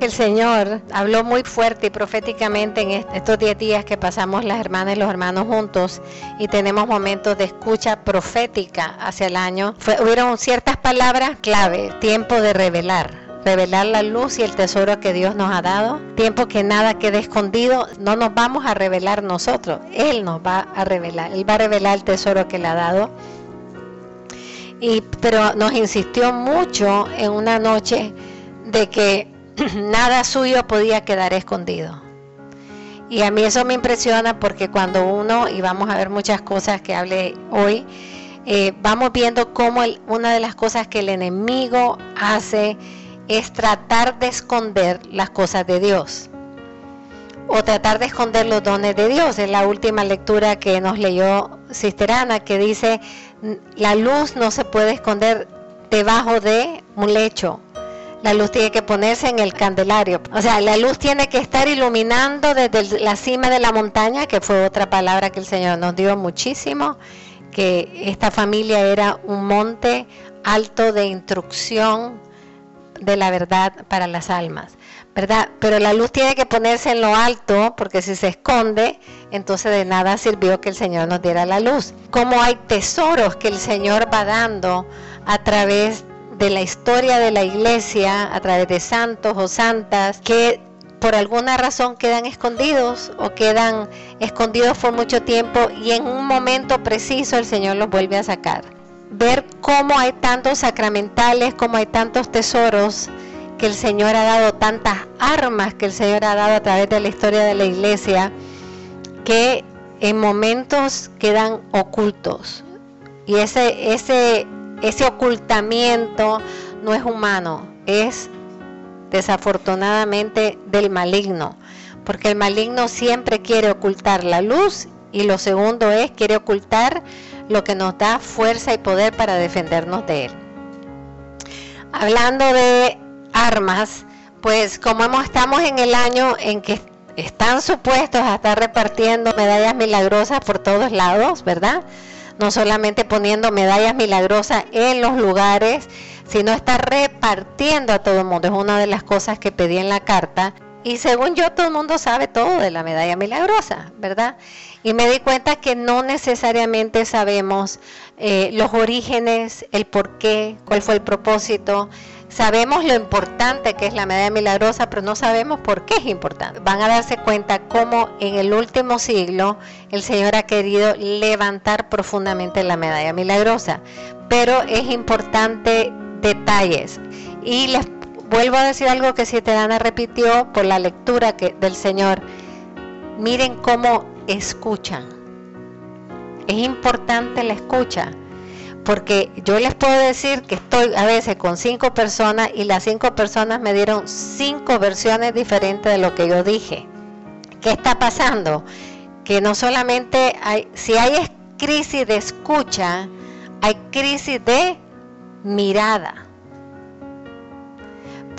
El Señor habló muy fuerte y proféticamente en estos 10 días que pasamos las hermanas y los hermanos juntos y tenemos momentos de escucha profética hacia el año. hubieron ciertas palabras clave, tiempo de revelar, revelar la luz y el tesoro que Dios nos ha dado. Tiempo que nada quede escondido. No nos vamos a revelar nosotros. Él nos va a revelar. Él va a revelar el tesoro que le ha dado. Y, pero nos insistió mucho en una noche de que nada suyo podía quedar escondido. Y a mí eso me impresiona porque cuando uno, y vamos a ver muchas cosas que hable hoy, eh, vamos viendo cómo una de las cosas que el enemigo hace es tratar de esconder las cosas de Dios o tratar de esconder los dones de Dios. Es la última lectura que nos leyó Sisterana que dice, la luz no se puede esconder debajo de un lecho, la luz tiene que ponerse en el candelario. O sea, la luz tiene que estar iluminando desde la cima de la montaña, que fue otra palabra que el Señor nos dio muchísimo, que esta familia era un monte alto de instrucción de la verdad para las almas, ¿verdad? Pero la luz tiene que ponerse en lo alto, porque si se esconde, entonces de nada sirvió que el Señor nos diera la luz. Como hay tesoros que el Señor va dando a través de la historia de la iglesia a través de santos o santas que por alguna razón quedan escondidos o quedan escondidos por mucho tiempo y en un momento preciso el Señor los vuelve a sacar. Ver cómo hay tantos sacramentales, cómo hay tantos tesoros que el Señor ha dado, tantas armas que el Señor ha dado a través de la historia de la iglesia, que en momentos quedan ocultos. Y ese, ese ese ocultamiento no es humano, es desafortunadamente del maligno, porque el maligno siempre quiere ocultar la luz y lo segundo es quiere ocultar lo que nos da fuerza y poder para defendernos de él. Hablando de armas, pues como estamos en el año en que están supuestos a estar repartiendo medallas milagrosas por todos lados, ¿verdad? No solamente poniendo medallas milagrosas en los lugares, sino estar repartiendo a todo el mundo. Es una de las cosas que pedí en la carta. Y según yo, todo el mundo sabe todo de la medalla milagrosa, ¿verdad? Y me di cuenta que no necesariamente sabemos eh, los orígenes, el por qué, cuál fue el propósito. Sabemos lo importante que es la medalla milagrosa, pero no sabemos por qué es importante. Van a darse cuenta cómo en el último siglo el Señor ha querido levantar profundamente la medalla milagrosa. Pero es importante detalles. Y les vuelvo a decir algo que Sietedana repitió por la lectura que, del Señor. Miren cómo escuchan. Es importante la escucha porque yo les puedo decir que estoy a veces con cinco personas y las cinco personas me dieron cinco versiones diferentes de lo que yo dije. ¿Qué está pasando? Que no solamente hay, si hay crisis de escucha, hay crisis de mirada.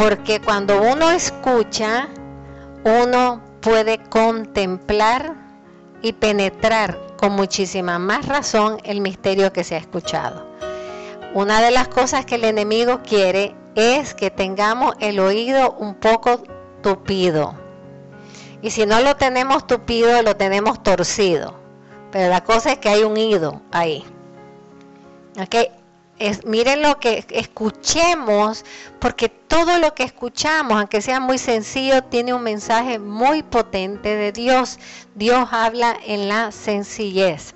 Porque cuando uno escucha, uno puede contemplar y penetrar con muchísima más razón el misterio que se ha escuchado. Una de las cosas que el enemigo quiere es que tengamos el oído un poco tupido. Y si no lo tenemos tupido, lo tenemos torcido. Pero la cosa es que hay un ido ahí. ¿Okay? Miren lo que escuchemos, porque todo lo que escuchamos, aunque sea muy sencillo, tiene un mensaje muy potente de Dios. Dios habla en la sencillez.